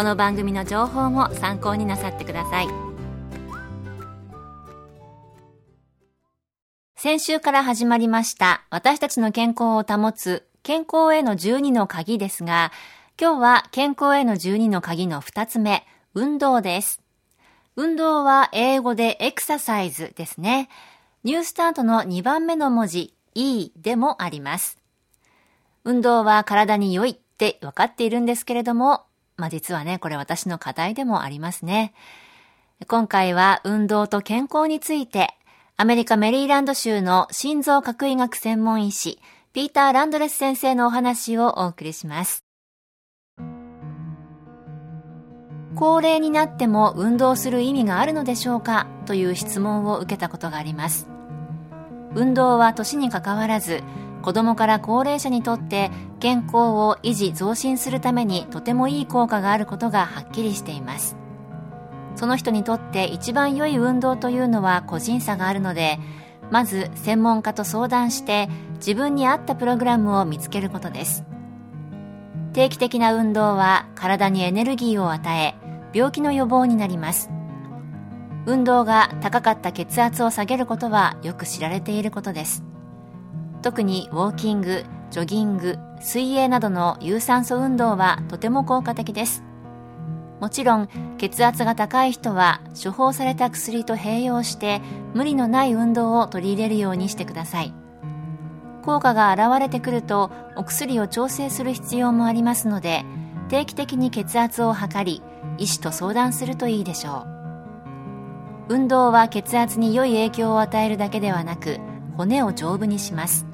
この番組の情報も参考になさってください。先週から始まりました私たちの健康を保つ健康への12の鍵ですが今日は健康への12の鍵の2つ目運動です。運動は英語でエクササイズですね。ニュースタートの2番目の文字 E でもあります。運動は体に良いって分かっているんですけれども、まあ、実はね、これ私の課題でもありますね。今回は運動と健康について、アメリカメリーランド州の心臓核医学専門医師、ピーター・ランドレス先生のお話をお送りします。高齢になっても運動する意味があるのでしょうか？という質問を受けたことがあります。運動は年にかかわらず子供から高齢者にとって健康を維持増進するためにとてもいい効果があることがはっきりしています。その人にとって一番良い運動というのは個人差があるのでまず専門家と相談して自分に合ったプログラムを見つけることです。定期的な運動は体にエネルギーを与え病気の予防になります。運動が高かった血圧を下げることはよく知られていることです。特にウォーキングジョギング水泳などの有酸素運動はとても効果的です。もちろん血圧が高い人は処方された薬と併用して無理のない運動を取り入れるようにしてください。効果が現れてくるとお薬を調整する必要もありますので定期的に血圧を測り医師と相談するといいでしょう。運動は血圧に良い影響を与えるだけではなく骨を丈夫にします。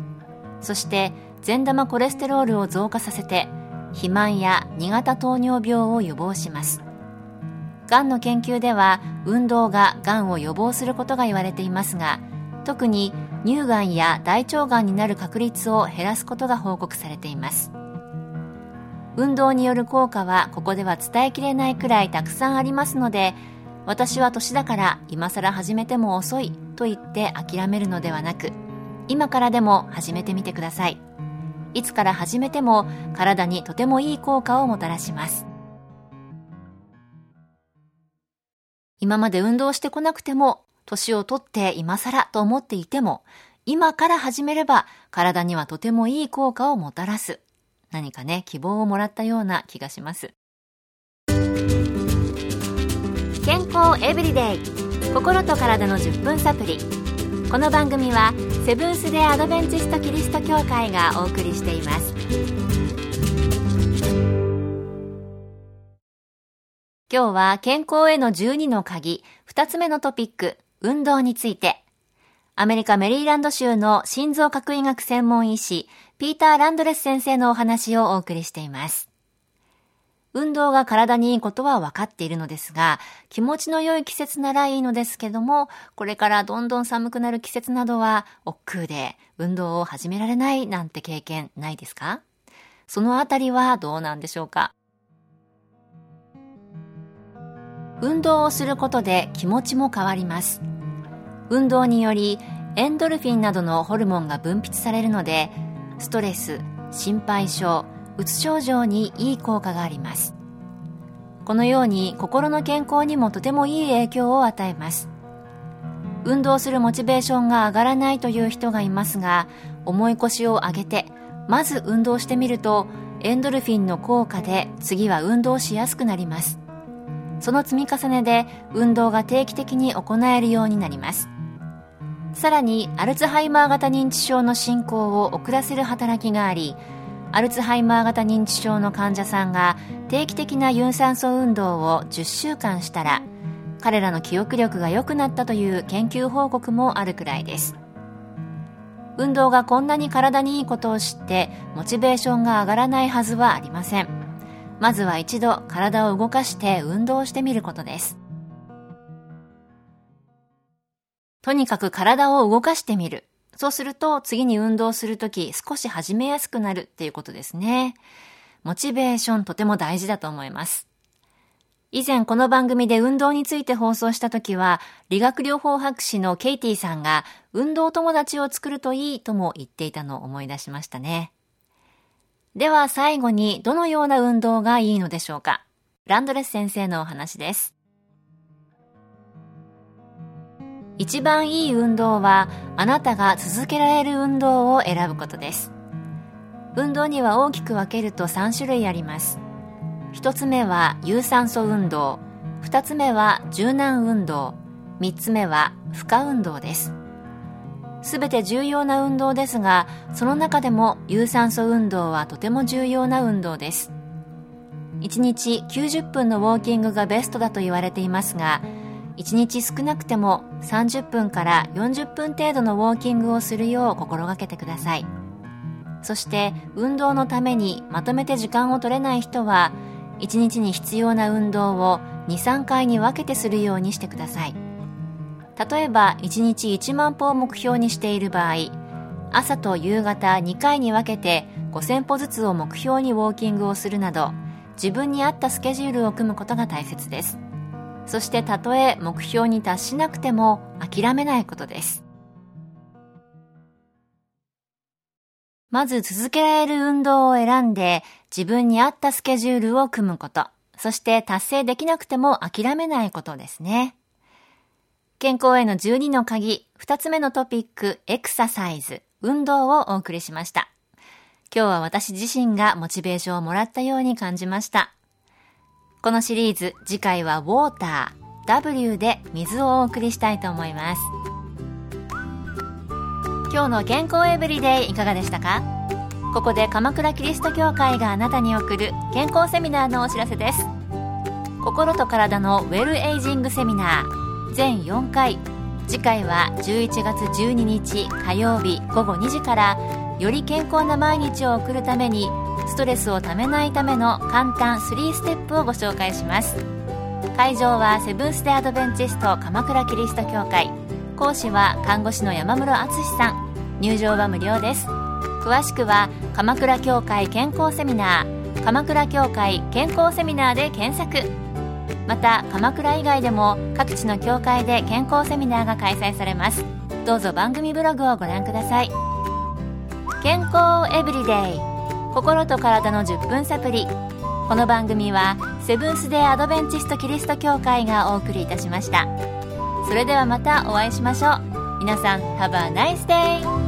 そして善玉コレステロールを増加させて肥満や2型糖尿病を予防します。がんの研究では運動ががんを予防することが言われていますが特に乳がんや大腸がんになる確率を減らすことが報告されています。運動による効果はここでは伝えきれないくらいたくさんありますので私は年だから今更始めても遅いと言って諦めるのではなく今からでも始めてみてください。いつから始めても体にとてもいい効果をもたらします。今まで運動してこなくても年をとって今更と思っていても今から始めれば体にはとてもいい効果をもたらす。何かね希望をもらったような気がします。健康エブリデイ。心と体の10分サプリ。この番組はセブンス・デ・アドベンチスト・キリスト教会がお送りしています。今日は健康への12の鍵2つ目のトピック運動について。アメリカメリーランド州の心臓核医学専門医師ピーター・ランドレス先生のお話をお送りしています。運動が体にいいことは分かっているのですが、気持ちの良い季節ならいいのですけども、これからどんどん寒くなる季節などは、億劫で運動を始められないなんて経験ないですか？そのあたりはどうなんでしょうか？運動をすることで気持ちも変わります。運動によりエンドルフィンなどのホルモンが分泌されるので、ストレス、心配性、うつ症状にいい効果があります。このように心の健康にもとてもいい影響を与えます。運動するモチベーションが上がらないという人がいますが重い腰を上げてまず運動してみるとエンドルフィンの効果で次は運動しやすくなります。その積み重ねで運動が定期的に行えるようになります。さらにアルツハイマー型認知症の進行を遅らせる働きがありアルツハイマー型認知症の患者さんが定期的な有酸素運動を10週間したら彼らの記憶力が良くなったという研究報告もあるくらいです。運動がこんなに体にいいことを知ってモチベーションが上がらないはずはありません。まずは一度体を動かして運動してみることです。とにかく体を動かしてみる。そうすると次に運動するとき少し始めやすくなるっていうことですね。モチベーションとても大事だと思います。以前この番組で運動について放送した時は、理学療法博士のケイティさんが運動友達を作るといいとも言っていたのを思い出しましたね。では最後にどのような運動がいいのでしょうかランドレス先生のお話です。一番いい運動はあなたが続けられる運動を選ぶことです。運動には大きく分けると3種類あります。1つ目は有酸素運動。2つ目は柔軟運動。3つ目は負荷運動です。すべて重要な運動ですがその中でも有酸素運動はとても重要な運動です。1日90分のウォーキングがベストだと言われていますが1日少なくても30分から40分程度のウォーキングをするよう心がけてください。そして運動のためにまとめて時間を取れない人は1日に必要な運動を23回に分けてするようにしてください。例えば1日1万歩を目標にしている場合朝と夕方2回に分けて5000歩ずつを目標にウォーキングをするなど自分に合ったスケジュールを組むことが大切です。そしてたとえ目標に達しなくても諦めないことです。まず続けられる運動を選んで自分に合ったスケジュールを組むこと、そして達成できなくても諦めないことですね。健康への12の鍵、2つ目のトピック、エクササイズ、運動をお送りしました。今日は私自身がモチベーションをもらったように感じました。このシリーズ次回はウォーター W で水をお送りしたいと思います。今日の健康エブリデイいかがでしたか？ここで鎌倉キリスト教会があなたに送る健康セミナーのお知らせです。心と体のウェルエイジングセミナー全4回。次回は11月12日火曜日午後2時からより健康な毎日を送るためにストレスをためないための簡単3ステップをご紹介します。会場はセブンス・デ・アドベンチスト鎌倉キリスト教会。講師は看護師の山室敦さん。入場は無料です。詳しくは鎌倉教会健康セミナー。鎌倉教会健康セミナーで検索。また鎌倉以外でも各地の教会で健康セミナーが開催されます。どうぞ番組ブログをご覧ください。健康エブリデイ。心と体の10分サプリこの番組はセブンス・デー・アドベンチスト・キリスト教会がお送りいたしました。それではまたお会いしましょう。皆さん Have a nice day!